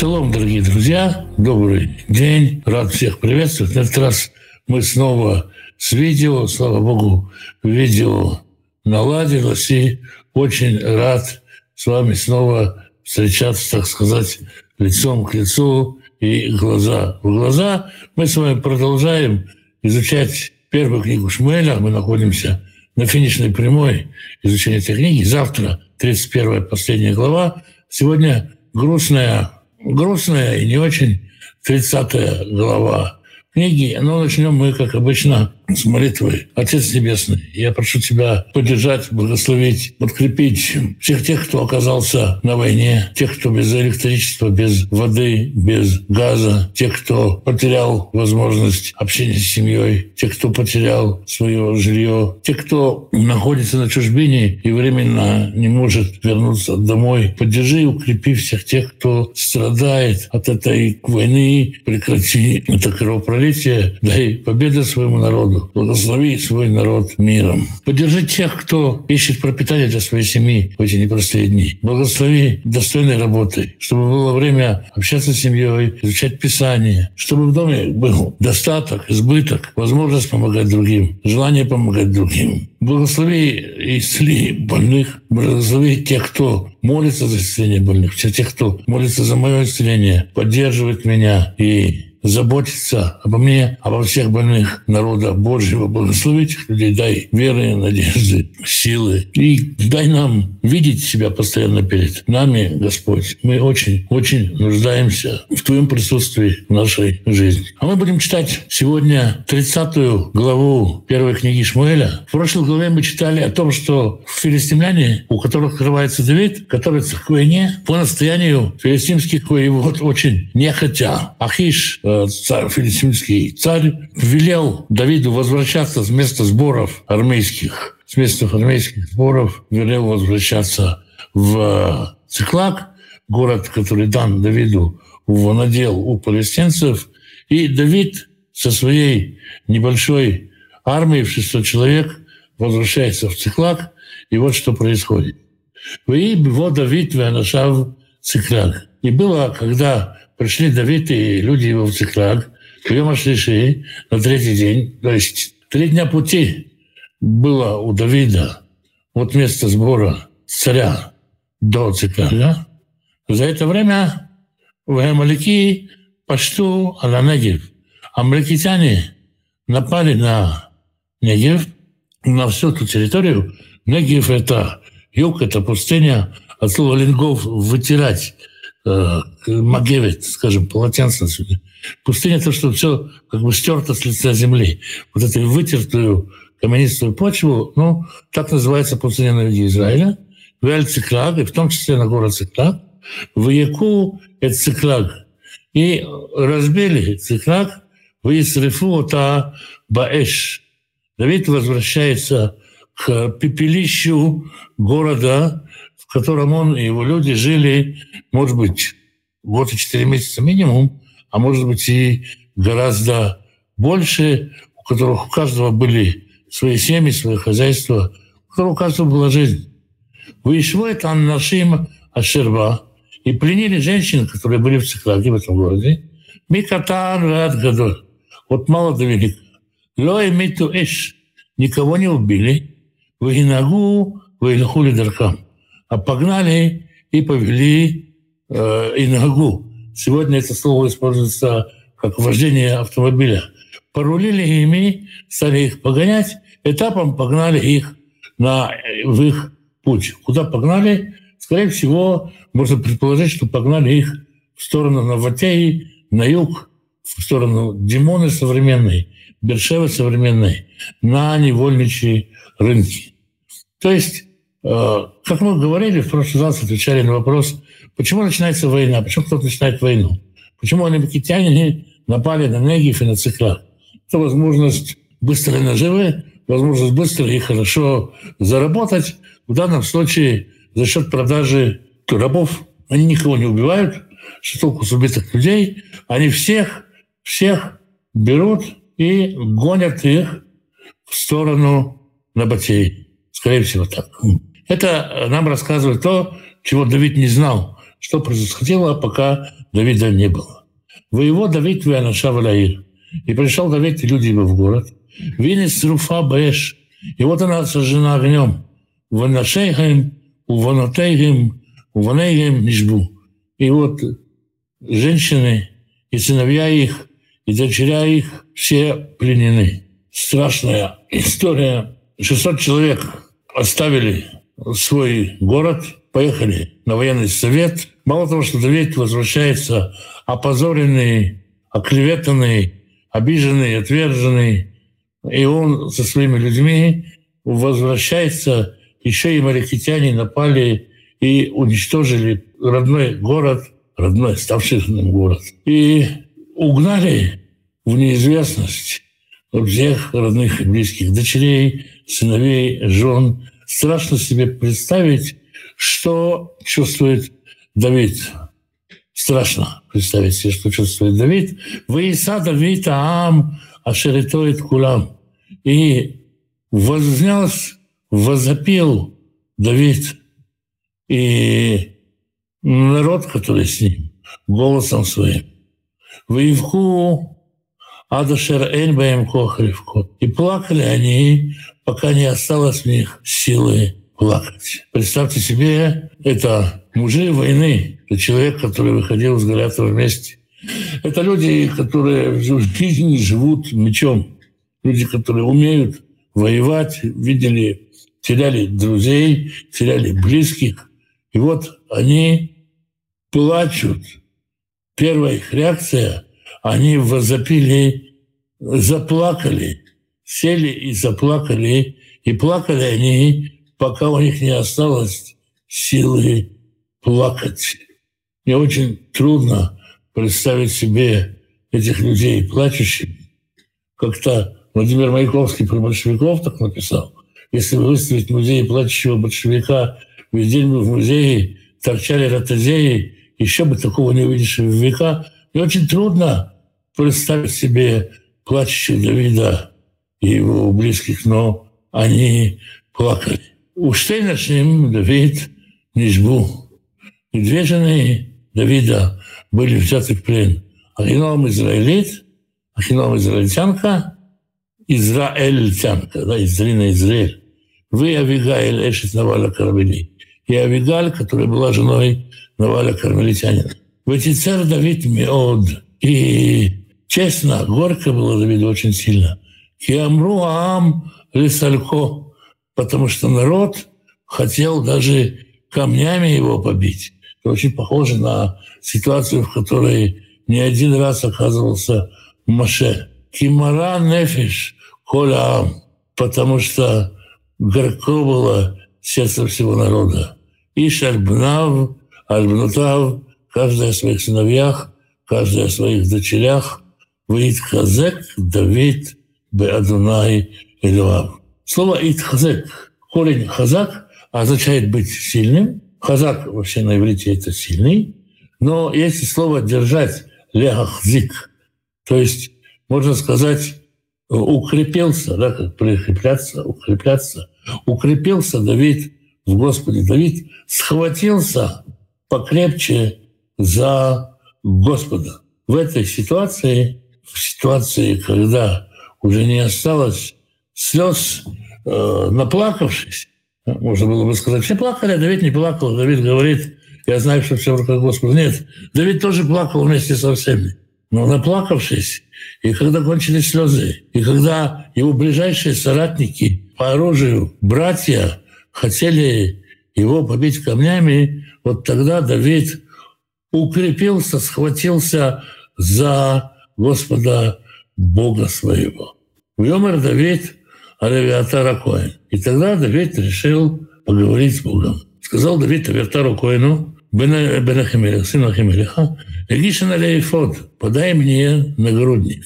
Шалом, дорогие друзья, добрый день, рад всех приветствовать. На этот раз мы снова с видео, слава богу, видео наладилось, и очень рад с вами снова встречаться, так сказать, лицом к лицу и глаза в глаза. Мы с вами продолжаем изучать первую книгу Шмеля. Мы находимся на финишной прямой изучения этой книги. Завтра 31 последняя глава. Сегодня грустная, грустная и не очень 30 глава книги. Но начнем мы, как обычно, с молитвой. Отец Небесный, я прошу Тебя поддержать, благословить, подкрепить всех тех, кто оказался на войне, тех, кто без электричества, без воды, без газа, тех, кто потерял возможность общения с семьей, тех, кто потерял свое жилье, тех, кто находится на чужбине и временно не может вернуться домой. Поддержи и укрепи всех тех, кто страдает от этой войны, прекрати это кровопролитие, дай победу своему народу, Благослови свой народ миром. Поддержи тех, кто ищет пропитание для своей семьи в эти непростые дни. Благослови достойной работы, чтобы было время общаться с семьей, изучать Писание, чтобы в доме был достаток, избыток, возможность помогать другим, желание помогать другим. Благослови и исцели больных, благослови тех, кто молится за исцеление больных, тех, кто молится за мое исцеление, поддерживает меня и заботиться обо мне, обо всех больных народа Божьего. Благослови этих людей, дай веры, надежды, силы. И дай нам видеть себя постоянно перед нами, Господь. Мы очень, очень нуждаемся в Твоем присутствии в нашей жизни. А мы будем читать сегодня 30 главу первой книги Шмуэля. В прошлой главе мы читали о том, что филистимляне, у которых открывается Давид, готовятся к войне, по настоянию филистимских воевод очень нехотя. Ахиш, царь, филистимский царь велел Давиду возвращаться с места сборов армейских, с места армейских сборов велел возвращаться в Циклак, город, который дан Давиду в надел у палестинцев. И Давид со своей небольшой армией в 600 человек возвращается в Циклак, и вот что происходит. «Вы его Давид венашав Циклак». И было, когда пришли Давид и люди его в Циклаг, Йома Шлиши на третий день. То есть три дня пути было у Давида от места сбора царя до Циклага. За это время в Амалики пошту Аланегев. Амаликитяне напали на Негев, на всю эту территорию. Негев — это юг, это пустыня, от слова лингов «вытирать». Э, Магевит, скажем, полотенце. Пустыня — это что все как бы стерто с лица земли. Вот эту вытертую каменистую почву, ну, так называется пустыня на юге Израиля. Вель Циклаг, и в том числе на город Циклаг. В Яку — это Циклаг. И разбили Циклаг, в Исрифу та Баэш. Давид возвращается к пепелищу города, в котором он и его люди жили, может быть, год и четыре месяца минимум, а может быть и гораздо больше, у которых у каждого были свои семьи, свои хозяйства, у которого у каждого была жизнь. Вышло это Аннашим Ашерба, и пленили женщин, которые были в Циклаге, в этом городе. Микатан Рад Гадоль. Вот мало до велик. Лой Миту Эш. Никого не убили. Вагинагу, Вагинахули Даркам а погнали и повели э, и ногу. Сегодня это слово используется как вождение автомобиля. Порулили ими, стали их погонять, этапом погнали их на, в их путь. Куда погнали? Скорее всего, можно предположить, что погнали их в сторону Новотеи, на юг, в сторону Димоны современной, Бершевы современной, на невольничьи рынки. То есть как мы говорили, в прошлый раз отвечали на вопрос, почему начинается война, почему кто-то начинает войну, почему анабекитяне напали на Негив и на Цикла. Это возможность быстрой наживы, возможность быстро и хорошо заработать. В данном случае за счет продажи рабов они никого не убивают, что толку с убитых людей, они всех, всех берут и гонят их в сторону Набатей. Скорее всего, так. Это нам рассказывает то, чего Давид не знал что происходило, пока Давида не было. Воево Давид Вианаша Валаир. И пришел Давид и люди его в город. Винес Руфа Бэш. И вот она сожжена огнем. Ванашейхем, Уванатейхем, Уванейхем Нишбу. И вот женщины и сыновья их, и дочеря их все пленены. Страшная история. 600 человек оставили свой город, поехали на военный совет. Мало того, что Давид возвращается опозоренный, оклеветанный, обиженный, отверженный, и он со своими людьми возвращается, еще и марикитяне напали и уничтожили родной город, родной, ставший родным город. И угнали в неизвестность всех родных и близких дочерей, сыновей, жен. Страшно себе представить, что чувствует Давид. Страшно представить себе, что чувствует Давид. «Ваиса Давид Аам ашеритоит кулам». И вознялся, возопил Давид и народ, который с ним, голосом своим. «Воевку Адашер Эльбаем Кохревко». И плакали они, пока не осталось в них силы плакать. Представьте себе, это мужи войны, это человек, который выходил с Голиафа вместе. Это люди, которые в жизни живут мечом. Люди, которые умеют воевать, видели, теряли друзей, теряли близких. И вот они плачут. Первая их реакция, они возопили, заплакали, сели и заплакали, и плакали они пока у них не осталось силы плакать. Мне очень трудно представить себе этих людей плачущими. Как-то Владимир Маяковский про большевиков так написал. Если выставить музей плачущего большевика, везде в музее торчали ротозеи, еще бы такого не увидишь в века. Мне очень трудно представить себе плачущего Давида и его близких, но они плакали. У Штейна с ним Давид Низбу. И две жены Давида были взяты в плен. Ахином израилит, Ахином израильтянка, израильтянка, да, Изрина Израиль. Вы Авигаэль Эшет Наваля Кармели. И Авигаль, которая была женой Наваля Кармелитянина. царь Давид Меод. И честно, горько было Давиду очень сильно – и Амру Аам Лисалько потому что народ хотел даже камнями его побить. Это очень похоже на ситуацию, в которой не один раз оказывался Маше. Кимара нефиш коля потому что горько было сердце всего народа. Иш альбнав, альбнутав, каждый о своих сыновьях, каждый о своих дочерях, Ваид Хазек, Давид, Беадунай, Элюав. Слово «итхазек», корень «хазак» означает быть сильным. Хазак вообще на иврите это сильный. Но если слово «держать» «лехахзик», то есть, можно сказать, укрепился, да, как прикрепляться, укрепляться. Укрепился Давид в Господе. Давид схватился покрепче за Господа. В этой ситуации, в ситуации, когда уже не осталось слез, э, наплакавшись, можно было бы сказать, все плакали, а Давид не плакал. Давид говорит, я знаю, что все в руках Господа. Нет, Давид тоже плакал вместе со всеми. Но наплакавшись, и когда кончились слезы, и когда его ближайшие соратники по оружию, братья, хотели его побить камнями, вот тогда Давид укрепился, схватился за Господа Бога своего. ויאמר דוד אל אביתר הכהן. И тогда Давид решил поговорить с Богом. Сказал Давид Авиатару Коэну, בן אחימלך, сын Ахимелеха, הגישה נא לי האפוד, подай мне нагрудник.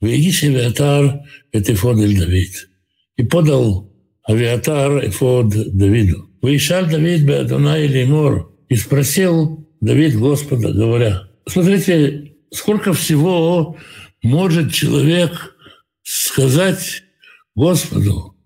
ויגש אביתר את האפוד אל דוד. И подал Авиатар эфод Давиду. וישאל דוד באדוני לאמר. И спросил Давид Господа, говоря, смотрите, сколько всего может человек сказать Господу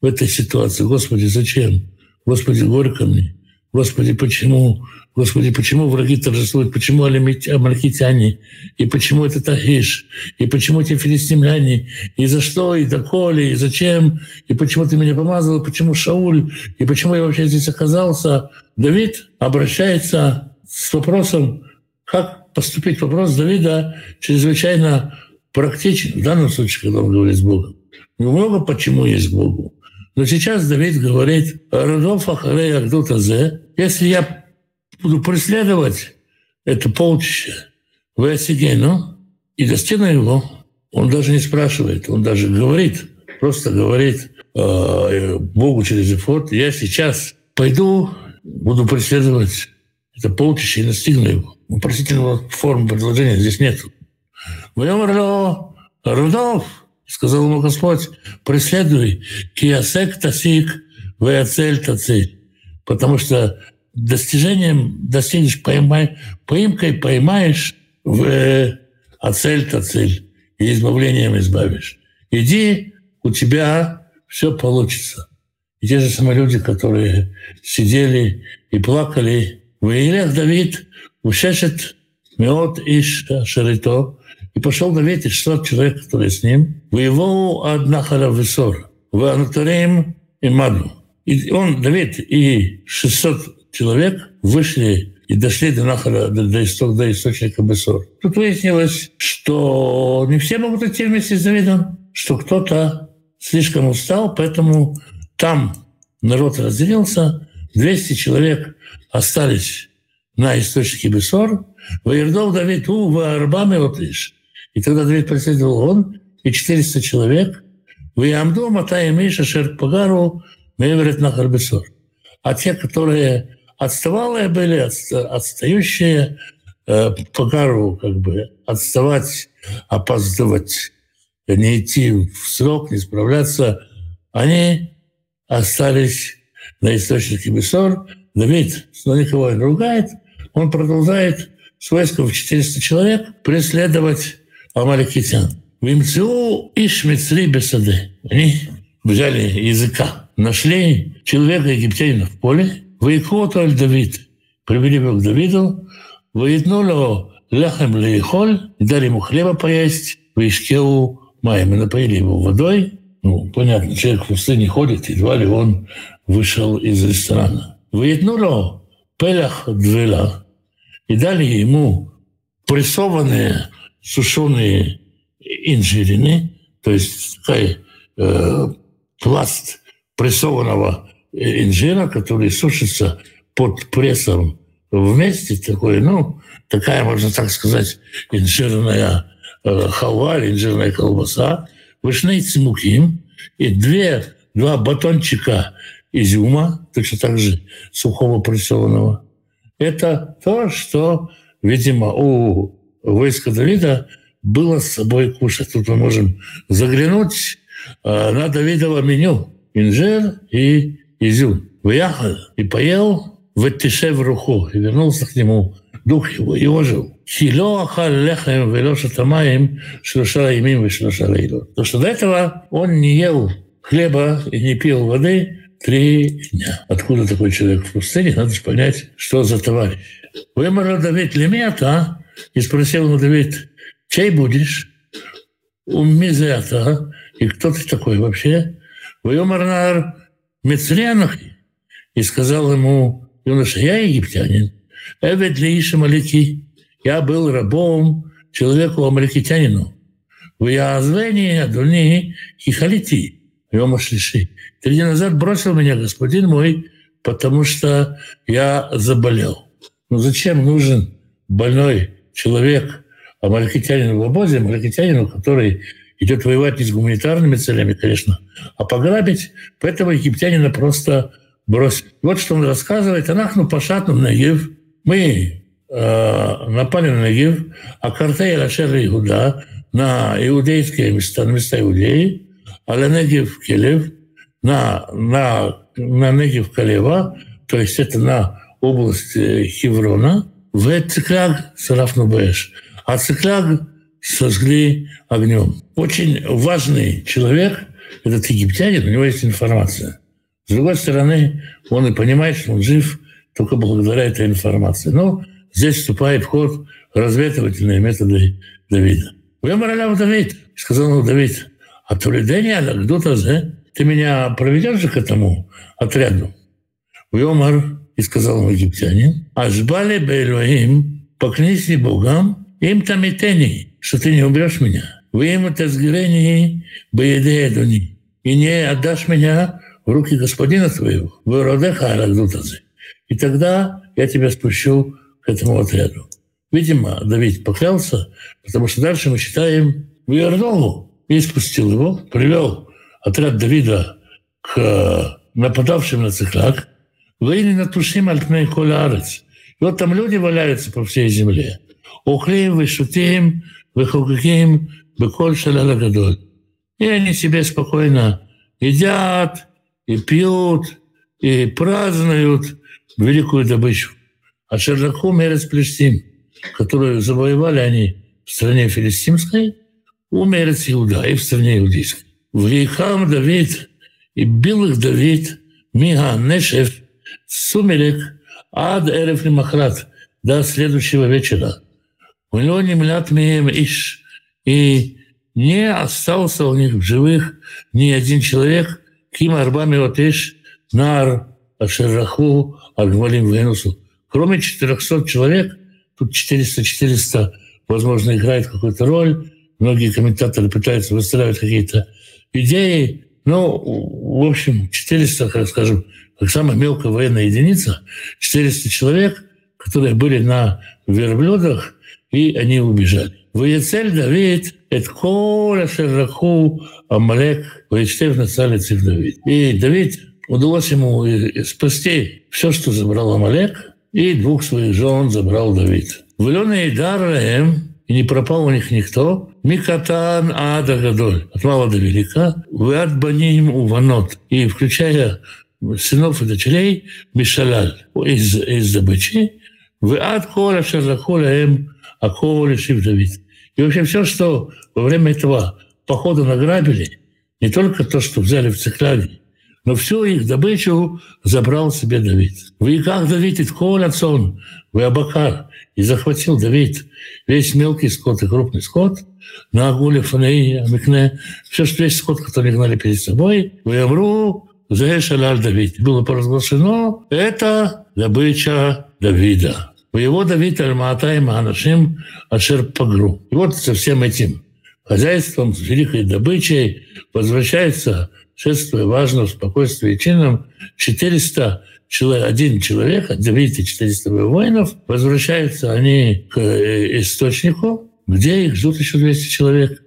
в этой ситуации. Господи, зачем? Господи, горько мне. Господи, почему? Господи, почему враги торжествуют? Почему амалькитяне? И почему это Тахиш? И почему эти филистимляне? И за что? И доколе? И зачем? И почему ты меня помазал? Почему Шауль? И почему я вообще здесь оказался? Давид обращается с вопросом, как поступить. Вопрос Давида чрезвычайно практичен. В данном случае, когда он говорит с Богом. Много почему есть Богу. Но сейчас Давид говорит, «Родов если я буду преследовать это полчище в Эсигену и достигну его, он даже не спрашивает, он даже говорит, просто говорит э, Богу через эфот, я сейчас пойду, буду преследовать это полчище и достигну его. Вопросительного формы предложения здесь нет. Вымерло Рудов, сказал ему Господь, преследуй киасек тасик веацель тациль. Потому что достижением достигнешь, поймай, поимкой поймаешь в э, ацель тациль и избавлением избавишь. Иди, у тебя все получится. И те же самые люди, которые сидели и плакали, «Ваилех Давид, ушешет меот иш шарито, и пошел Давид и 600 человек, которые с ним, воевал от Нахара Весор, в Анатарим и Маду. И он, Давид и 600 человек вышли и дошли до Нахара, до, до, исток, до источника Бесор. Тут выяснилось, что не все могут идти вместе с Давидом, что кто-то слишком устал, поэтому там народ разделился, 200 человек остались на источнике Бесор, Ваердов Давид у Варбами вот лишь. И тогда Давид преследовал он и 400 человек. В Ямду Матай Миша Шерпагару Меверет на Харбесор. А те, которые отставалые были, отстающие, э, Пагару как бы отставать, опаздывать, не идти в срок, не справляться, они остались на источнике Бесор. Давид снова никого не ругает, он продолжает с войском в 400 человек преследовать амаликитян. Вимцеу иш мицри бесады. Они взяли языка, нашли человека египтянина в поле, выикоту аль Давид, привели его к Давиду, выетнули ляхем лейхоль, дали ему хлеба поесть, выишкеу маем, напоили его водой. Ну, понятно, человек в пустыне ходит, едва ли он вышел из ресторана. Выетнули пелях двела, и дали ему прессованные сушеные инжирины, то есть такой э, пласт прессованного инжира, который сушится под прессом вместе, такой, ну, такая, можно так сказать, инжирная э, халва, инжирная колбаса, вышней цмуким и две, два батончика изюма, точно так же сухого прессованного. Это то, что, видимо, у войска Давида было с собой кушать. Тут мы можем заглянуть э, на Давидово меню. Инжир и изюм. Выехал и поел в тише в руху. И вернулся к нему дух его и ожил. Хило ахал лехем велоша тамаем шлоша имим и шлоша лейлот. Потому что до этого он не ел хлеба и не пил воды три дня. Откуда такой человек в пустыне? Надо же понять, что за товарищ. Вымер Давид лемета, и спросил ему Давид, чей будешь? У Мизета. И кто ты такой вообще? Вымер Мецрянах. И сказал ему юноша, я египтянин. Эвет ли Малики. Я был рабом человеку амаликитянину. В Язвене Адуни Хихалити. Йома Шлиши. Три дня назад бросил меня господин мой, потому что я заболел. Ну зачем нужен больной человек, а малькитянин в обозе, малькитянину, который идет воевать не с гуманитарными целями, конечно, а пограбить, поэтому египтянина просто бросить. Вот что он рассказывает. Анахну пашатну Нагив. Мы э, напали на Нагив, а Картей Рашер Иуда на иудейские места, на места иудеи, а Ленегив Келев на, на, на Негив Калева, то есть это на область э, Хеврона, в Цикляг Сарафнубеш, а Цикляг сожгли огнем. Очень важный человек, этот египтянин, у него есть информация. С другой стороны, он и понимает, что он жив только благодаря этой информации. Но здесь вступает в ход разведывательные методы Давида. Аляв Давид, сказал ему Давид, а Тулидения Лагдута Зе, ты меня проведешь же к этому отряду? Вемар, и сказал ему египтянин, Ажбали Бейлоим, поклянись Богам, им там и тени, что ты не убьешь меня. Вы им это сгорение боеде Эдуни, и не отдашь меня в руки господина твоего, в Родеха Алагдутазе. И тогда я тебя спущу к этому отряду. Видимо, Давид поклялся, потому что дальше мы читаем в Иордову и спустил его, привел отряд Давида к нападавшим на Циклак, Выйли на тушим альпней колярец. И вот там люди валяются по всей земле. Ухлим, вышутим, выхугим, беколь шаляла гадоль. И они себе спокойно едят, и пьют, и празднуют великую добычу. А Шерлаху Мерец Плештим, которую завоевали они в стране филистимской, у Мерец Иуда и в стране иудейской. В Ейхам Давид и бил их Давид, Мига Нешев, Сумерек, ад Эреф Махрат, до следующего вечера. У него не иш, и не остался у них в живых ни один человек, ким арбами отеш, нар, ашераху, агмалим венусу. Кроме 400 человек, тут 400-400, возможно, играет какую-то роль, многие комментаторы пытаются выстраивать какие-то идеи, ну, в общем, 400, как скажем, как самая мелкая военная единица, 400 человек, которые были на верблюдах, и они убежали. Воецель Давид, это коля шераху Амалек, воечтев на цале Давид. И Давид удалось ему спасти все, что забрал Амалек, и двух своих жен забрал Давид. Вленый Дараем, и не пропал у них никто, Микатан Ада Гадоль, от мала до велика, Вад Баним Уванот, и включая сынов и дочерей Мишалаль из, из добычи, в ад кола шазахоля эм аколя шив Давид. И вообще все, что во время этого похода награбили, не только то, что взяли в Циклаге, но всю их добычу забрал себе Давид. В Иках Давид и Цон, в Абакар, и захватил Давид весь мелкий скот и крупный скот, на Агуле, Фанеи, Амикне, все, что весь скот, который гнали перед собой, в Явру, Шалаль Давид. Было провозглашено, это добыча Давида. Его Давид Аль-Маата и Маанашим Ашер Пагру. И вот со всем этим хозяйством, с великой добычей возвращается, шествуя важно, в спокойствии и чином, 400 человек, один человек, видите, 400 воинов, возвращаются они к э, источнику, где их ждут еще 200 человек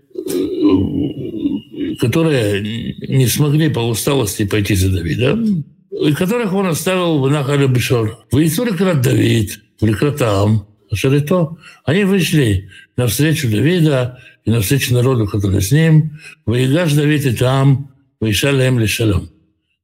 которые не смогли по усталости пойти за Давидом, и которых он оставил в Нахале Бешор. В Исурикрат Давид, в Ликратам, Шарито, они вышли навстречу Давида и навстречу народу, который с ним. Воигаш Давид и там, Ваишалем Лишалом.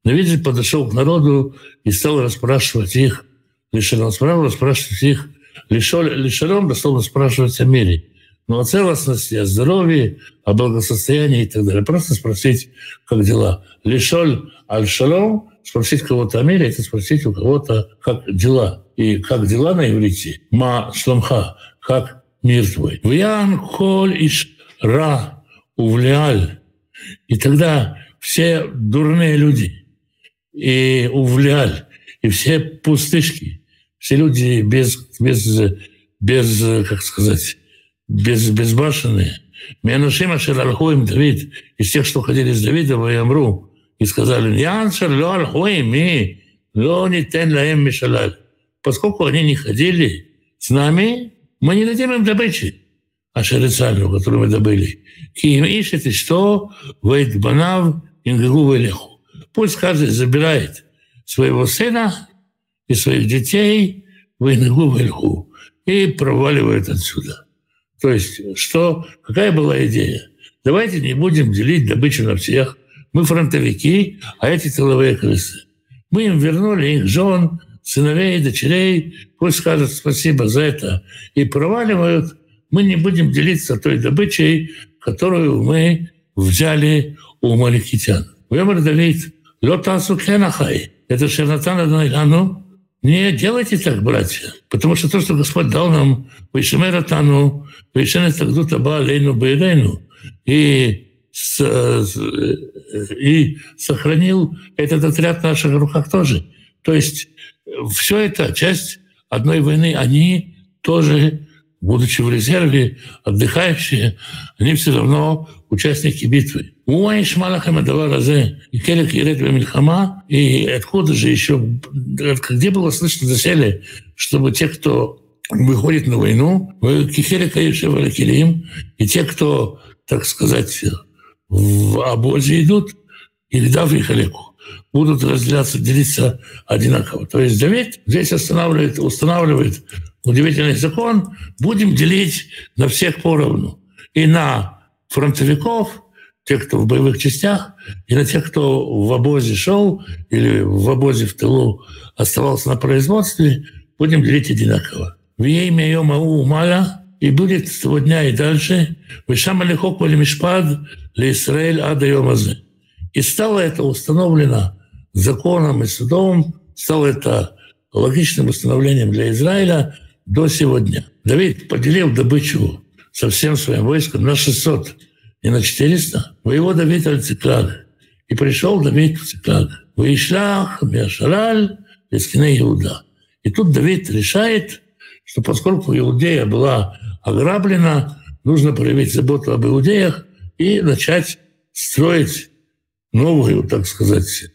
Давид подошел к народу и стал расспрашивать их, Лишалом, расспрашивать их, Лишалом, дословно спрашивать о мире но о целостности, о здоровье, о благосостоянии и так далее. Просто спросить, как дела. Лишоль аль-шалом, спросить кого-то о мире, это спросить у кого-то, как дела. И как дела на иврите? Ма шломха, как мир твой. Вян коль иш ра увлиаль. И тогда все дурные люди и увлиаль, и все пустышки, все люди без, без, без как сказать, без, безбашенные. Мянушима Шеральхуим Давид, из тех, что ходили с Давидом, и Амру, и сказали, Яншер ло Альхуим, ми, ло не тен лаем мишалаль. Поскольку они не ходили с нами, мы не дадим им добычи. А Шерицалю, которую мы добыли. Ким ищет, и что? Вейт банав, ингагу велеху. Пусть каждый забирает своего сына и своих детей в ингагу велеху и проваливает отсюда. То есть что, какая была идея? Давайте не будем делить добычу на всех. Мы фронтовики, а эти тыловые крысы. Мы им вернули их жен, сыновей, дочерей. Пусть скажут спасибо за это и проваливают. Мы не будем делиться той добычей, которую мы взяли у маликитян. Вемер Давид, лотасу кенахай. Это шернатан Адонайлану, Не делайте так, братья, потому что то, что Господь дал нам, Вишемера Тану, Вишена Тагдута Ба Лейну Бейрейну, и, и сохранил этот отряд в наших руках тоже. То есть все это часть одной войны, они тоже, будучи в резерве, отдыхающие, они все равно участники битвы. הוא ישמע לכם הדבר הזה, חלק ירד במלחמה, и откуда же еще, где было слышно доселе, чтобы те, кто выходит на войну, кихерика и шевалакилим, и те, кто, так сказать, в обозе идут, или дав и халеку, будут разделяться, делиться одинаково. То есть Давид здесь останавливает, устанавливает удивительный закон, будем делить на всех поровну. И на фронтовиков, тех, кто в боевых частях, и на тех, кто в обозе шел или в обозе в тылу оставался на производстве, будем делить одинаково. В имя ее Мау Маля и будет с того дня и дальше Вишам Алихок Мишпад для Израиль Ада Йомазе. И стало это установлено законом и судом, стало это логичным установлением для Израиля до сегодня. Давид поделил добычу со всем своим войском на 600 и на 400. Воевода Давид Циклаг. И пришел Давид в Циклаг. Вышлях Беашараль Лескине Иуда. И тут Давид решает, что поскольку Иудея была ограблена, нужно проявить заботу об иудеях и начать строить новую, так сказать,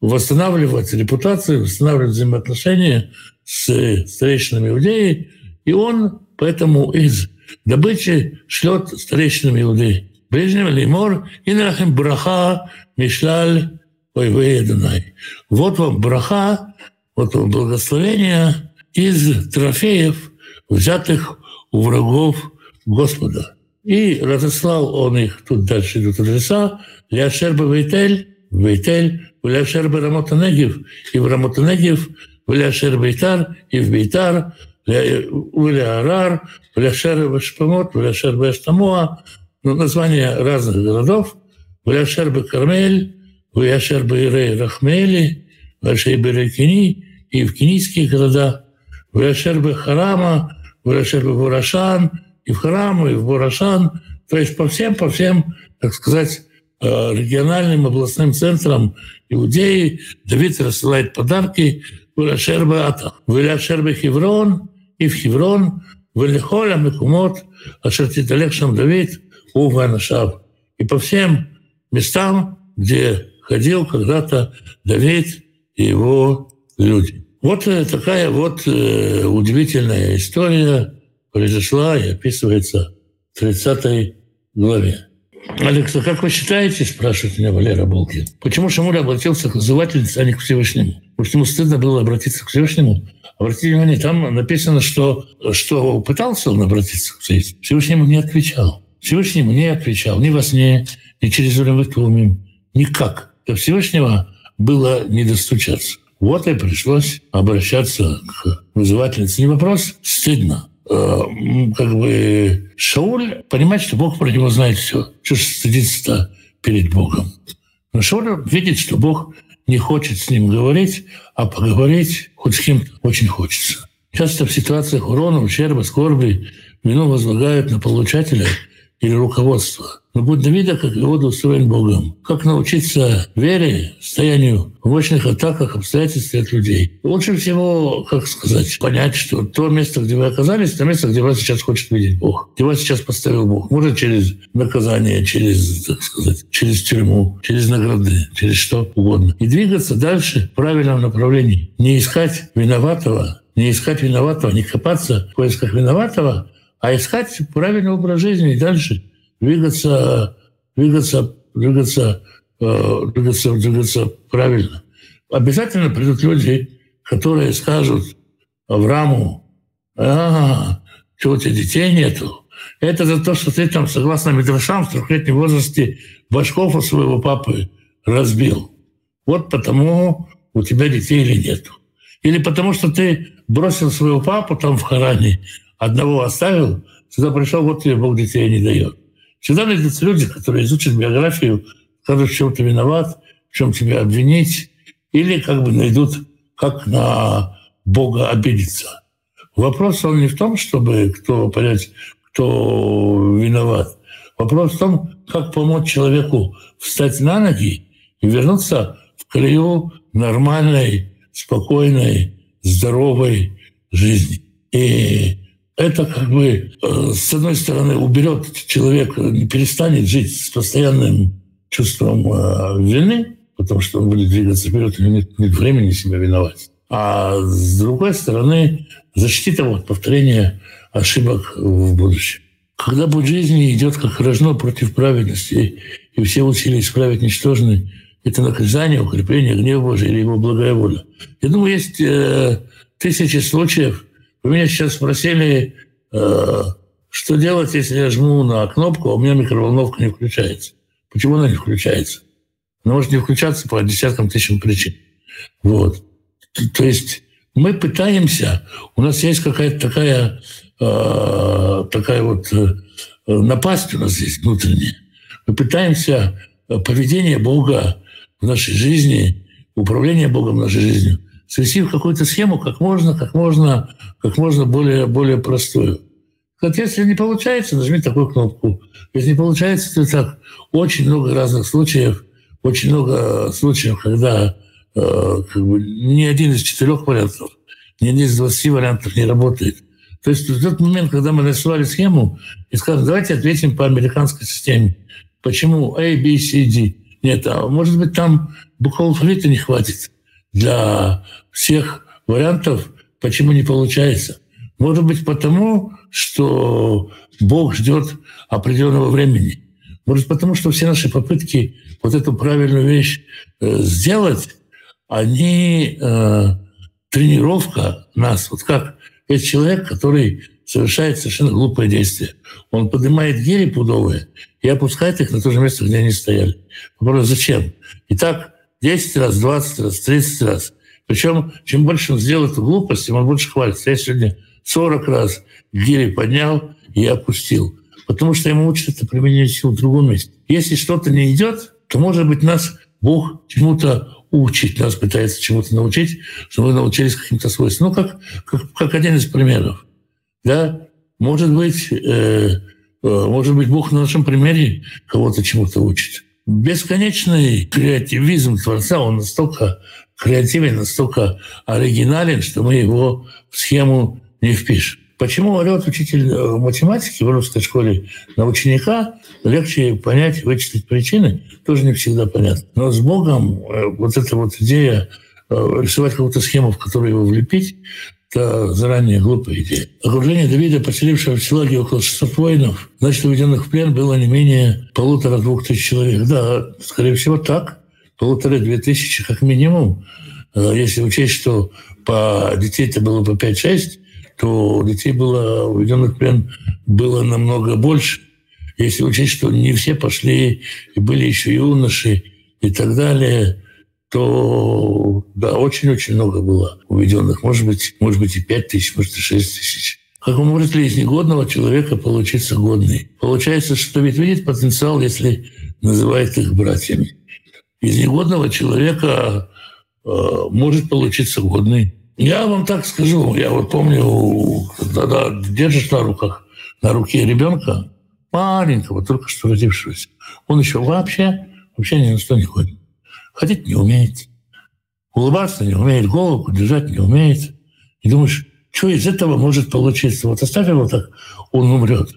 восстанавливать репутацию, восстанавливать взаимоотношения с старейшинами иудеи. И он поэтому из добычи шлет старейшинам иудеи. Брежнев лимор и нахем браха мишлаль ойвей Дунай. Вот вам браха, вот вам благословение из трофеев, взятых у врагов Господа. И разослал он их, тут дальше идут адреса, Ляшер Бейтель, Бейтель, Ляшер Рамота Негев, и в Рамота Негев, Ляшер Бейтар, и в Бейтар, Арар, Ляшер Бешпамот, Ляшер Бештамуа, ну, названия разных городов, Ляшер Бекармель, Ляшер Бейрей Рахмели, Ляшер Берекини, и в кенийские города, Ляшер Бехарама, Ляшер Бурашан, и в Харам, и в Бурашан, то есть по всем, по всем, так сказать, э, региональным областным центрам Иудеи Давид рассылает подарки Виляшерба Ата, Виляшерба Хеврон, и в Хеврон, Вилихоля Мекумот, Ашертиталек Шам Давид, Ува Нашав. И по всем местам, где ходил когда-то Давид и его люди. Вот такая вот э, удивительная история произошла и описывается в 30 главе. Алекс, а как вы считаете, спрашивает меня Валера Болкин, почему Шамуль обратился к назывательнице, а не к Всевышнему? Потому ему стыдно было обратиться к Всевышнему. Обратите внимание, там написано, что, что пытался он обратиться к Всевышнему. Всевышнему не отвечал. Всевышнему не отвечал ни во сне, ни через Уремвитумим, никак. До Всевышнего было не достучаться. Вот и пришлось обращаться к вызывательнице. Не вопрос, стыдно. Э, как бы Шауль понимает, что Бог про него знает все. Что же стыдиться перед Богом? Но Шауль видит, что Бог не хочет с ним говорить, а поговорить хоть с кем очень хочется. Часто в ситуациях урона, ущерба, скорби вину возлагают на получателя или руководство. Но будь вида, как его устроен Богом. Как научиться вере, состоянию в мощных атаках, обстоятельств от людей. Лучше всего, как сказать, понять, что то место, где вы оказались, то место, где вас сейчас хочет видеть Бог. Где вас сейчас поставил Бог. Может, через наказание, через, так сказать, через тюрьму, через награды, через что угодно. И двигаться дальше в правильном направлении. Не искать виноватого, не искать виноватого, не копаться в поисках виноватого, а искать правильный образ жизни и дальше двигаться, двигаться, двигаться, э, двигаться, двигаться правильно. Обязательно придут люди, которые скажут Аврааму, а, что у тебя детей нету? Это за то, что ты там, согласно Медрашам, в трехлетнем возрасте башков у своего папы разбил. Вот потому у тебя детей или нету. Или потому что ты бросил своего папу там в Харане, одного оставил, сюда пришел, вот тебе Бог детей не дает. Всегда найдутся люди, которые изучат биографию, скажут, в чем ты виноват, в чем тебя обвинить, или как бы найдут, как на Бога обидеться. Вопрос он не в том, чтобы кто понять, кто виноват. Вопрос в том, как помочь человеку встать на ноги и вернуться в колею нормальной, спокойной, здоровой жизни. И это как бы, э, с одной стороны, уберет человека, не перестанет жить с постоянным чувством э, вины, потому что он будет двигаться вперед, и нет, нет времени себя виновать. А с другой стороны, защитит его от повторения ошибок в будущем. Когда путь жизни идет как рожно против праведности, и все усилия исправить ничтожны, это наказание, укрепление гнева Божия или его благая воля. Я думаю, есть э, тысячи случаев. Вы меня сейчас спросили, э, что делать, если я жму на кнопку, а у меня микроволновка не включается. Почему она не включается? Она может не включаться по десяткам тысяч причин. Вот. То есть мы пытаемся, у нас есть какая-то такая, э, такая вот э, напасть у нас есть внутренняя. Мы пытаемся поведение Бога в нашей жизни, управление Богом в нашей жизнью свести в какую-то схему как можно, как можно, как можно более, более простую. Вот если не получается, нажми такую кнопку. Если не получается, то так. Очень много разных случаев, очень много случаев, когда Э, как бы ни один из четырех вариантов, ни один из двадцати вариантов не работает. То есть в тот момент, когда мы нарисовали схему и сказали, давайте ответим по американской системе. Почему A, B, C, D? Нет, а может быть, там буквы алфавита не хватит для всех вариантов, почему не получается. Может быть, потому, что Бог ждет определенного времени. Может, потому что все наши попытки вот эту правильную вещь э, сделать они э, тренировка нас. Вот как есть человек, который совершает совершенно глупое действие. Он поднимает гири пудовые и опускает их на то же место, где они стояли. Вопрос, зачем? И так 10 раз, 20 раз, 30 раз. Причем, чем больше он сделает эту глупость, тем он больше хвалится. Я сегодня 40 раз гири поднял и опустил. Потому что ему учат это применение сил в другом месте. Если что-то не идет, то, может быть, нас Бог чему-то учить, нас пытается чему-то научить, чтобы мы научились каким-то свойствам. Ну, как, как, как один из примеров. Да? Может быть, э, э, может быть, Бог на нашем примере кого-то чему-то учит. Бесконечный креативизм Творца, он настолько креативен, настолько оригинален, что мы его в схему не впишем. Почему орет учитель э, математики в русской школе на ученика, легче понять, вычислить причины, тоже не всегда понятно. Но с Богом э, вот эта вот идея э, рисовать какую-то схему, в которую его влепить, это заранее глупая идея. Окружение Давида, поселившего в Силаге около 600 воинов, значит, уведенных в плен было не менее полутора-двух тысяч человек. Да, скорее всего, так. Полутора-две тысячи как минимум. Если учесть, что по детей-то было по 5-6, то детей было уведенных в плен было намного больше. Если учесть, что не все пошли, и были еще юноши и так далее, то да, очень-очень много было уведенных. Может быть, может быть и пять тысяч, может и шесть тысяч. Как мы говорит, из негодного человека получится годный. Получается, что ведь видит потенциал, если называет их братьями. Из негодного человека э, может получиться годный. Я вам так скажу, я вот помню, когда держишь на руках, на руке ребенка, маленького, только что родившегося, он еще вообще, вообще ни на что не ходит. Ходить не умеет, улыбаться не умеет, голову держать не умеет. И думаешь, что из этого может получиться? Вот оставь его так, он умрет.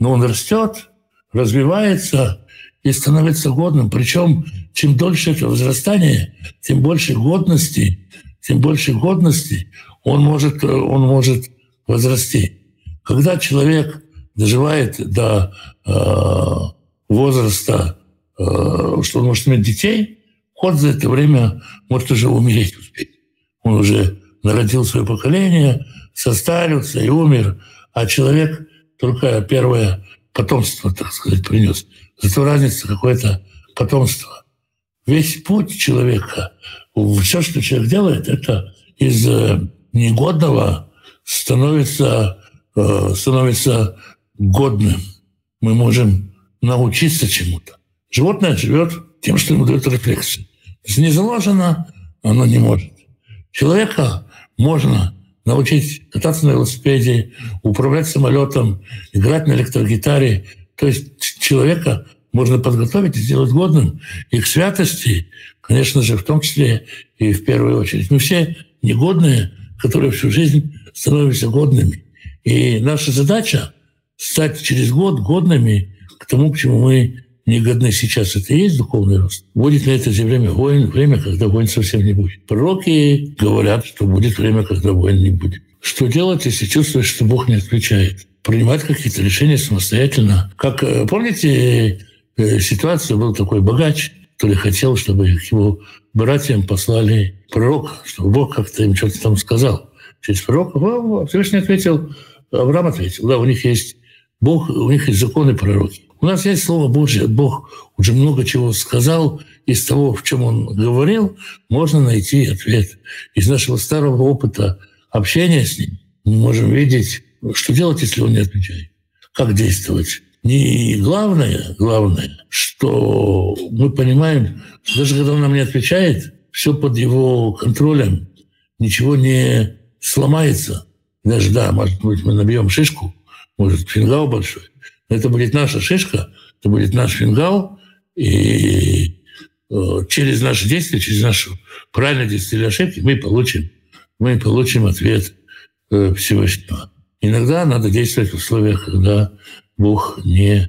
Но он растет, развивается и становится годным. Причем чем дольше это возрастание, тем больше годности тем больше годности он может, он может возрасти. Когда человек доживает до э, возраста, э, что он может иметь детей, он за это время может уже умереть успеть. Он уже народил свое поколение, состарился и умер, а человек только первое потомство, так сказать, принес. Зато разница какое-то потомство. Весь путь человека все, что человек делает, это из э, негодного становится, э, становится годным. Мы можем научиться чему-то. Животное живет тем, что ему дает рефлексия. Если не заложено, оно не может. Человека можно научить кататься на велосипеде, управлять самолетом, играть на электрогитаре. То есть человека можно подготовить и сделать годным и к святости, конечно же, в том числе и в первую очередь. Мы все негодные, которые всю жизнь становимся годными. И наша задача — стать через год годными к тому, к чему мы не годны сейчас. Это и есть духовный рост. Будет ли это время войн, время, когда войн совсем не будет. Пророки говорят, что будет время, когда войн не будет. Что делать, если чувствуешь, что Бог не отвечает? Принимать какие-то решения самостоятельно. Как, э, помните, э, ситуация был такой богач, который хотел, чтобы его братьям послали пророк, чтобы Бог как-то им что-то там сказал. Через пророка Всевышний ответил, Авраам ответил, да, у них есть Бог, у них есть законы пророки. У нас есть Слово Божье. Бог уже много чего сказал. Из того, в чем Он говорил, можно найти ответ. Из нашего старого опыта общения с Ним мы можем видеть, что делать, если Он не отвечает. Как действовать. Не главное, главное, что мы понимаем, что даже когда Он нам не отвечает, все под Его контролем, ничего не сломается. Даже, да, может быть, мы набьем шишку, может, фингал большой, это будет наша шишка, это будет наш фингал, и э, через наши действия, через нашу правильное действие или ошибки мы получим, мы получим ответ э, Всевышнего. Иногда надо действовать в условиях, когда Бог не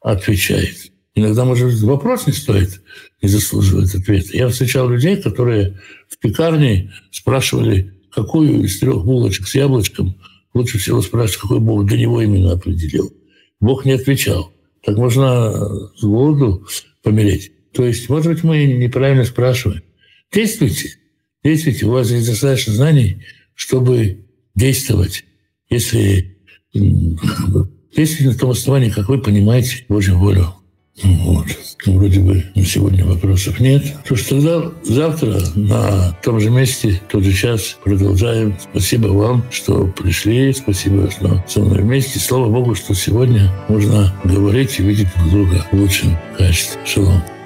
отвечает. Иногда, может быть, вопрос не стоит, не заслуживает ответа. Я встречал людей, которые в пекарне спрашивали, какую из трех булочек с яблочком лучше всего спрашивать, какой Бог для него именно определил. Бог не отвечал. Так можно с голоду помереть. То есть, может быть, мы неправильно спрашиваем. Действуйте. Действуйте. У вас есть достаточно знаний, чтобы действовать. Если действуйте на том основании, как вы понимаете Божью волю. Вот. Вроде бы на сегодня вопросов нет. То что тогда завтра на том же месте, тот же час продолжаем. Спасибо вам, что пришли. Спасибо, что со мной вместе. Слава Богу, что сегодня можно говорить и видеть друг друга в лучшем качестве. Шалом.